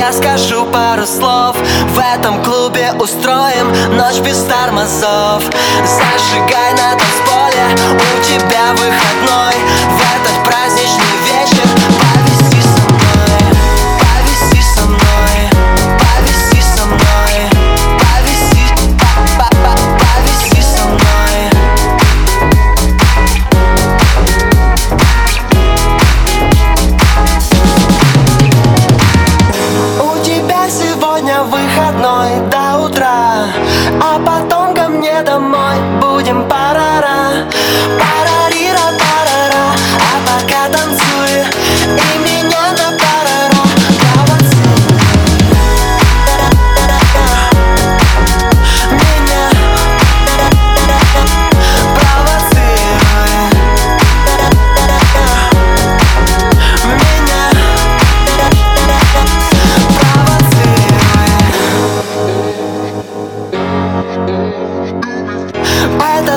я скажу пару слов. В этом клубе устроим ночь без тормозов. Зажигай на танцполе, у тебя выходной выходной до утра А потом ко мне домой будем парара Парарира,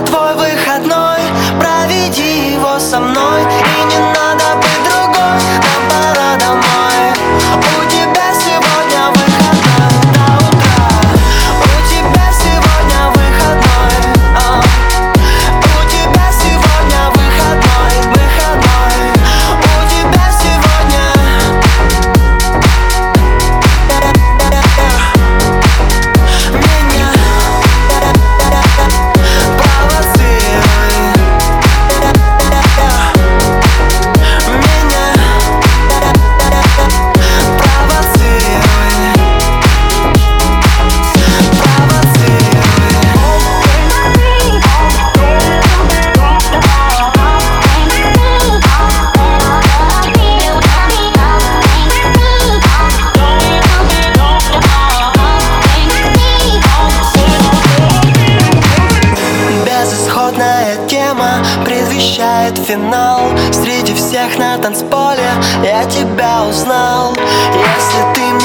твой выходной, проведи его со мной тема предвещает финал Среди всех на танцполе. Я тебя узнал Если ты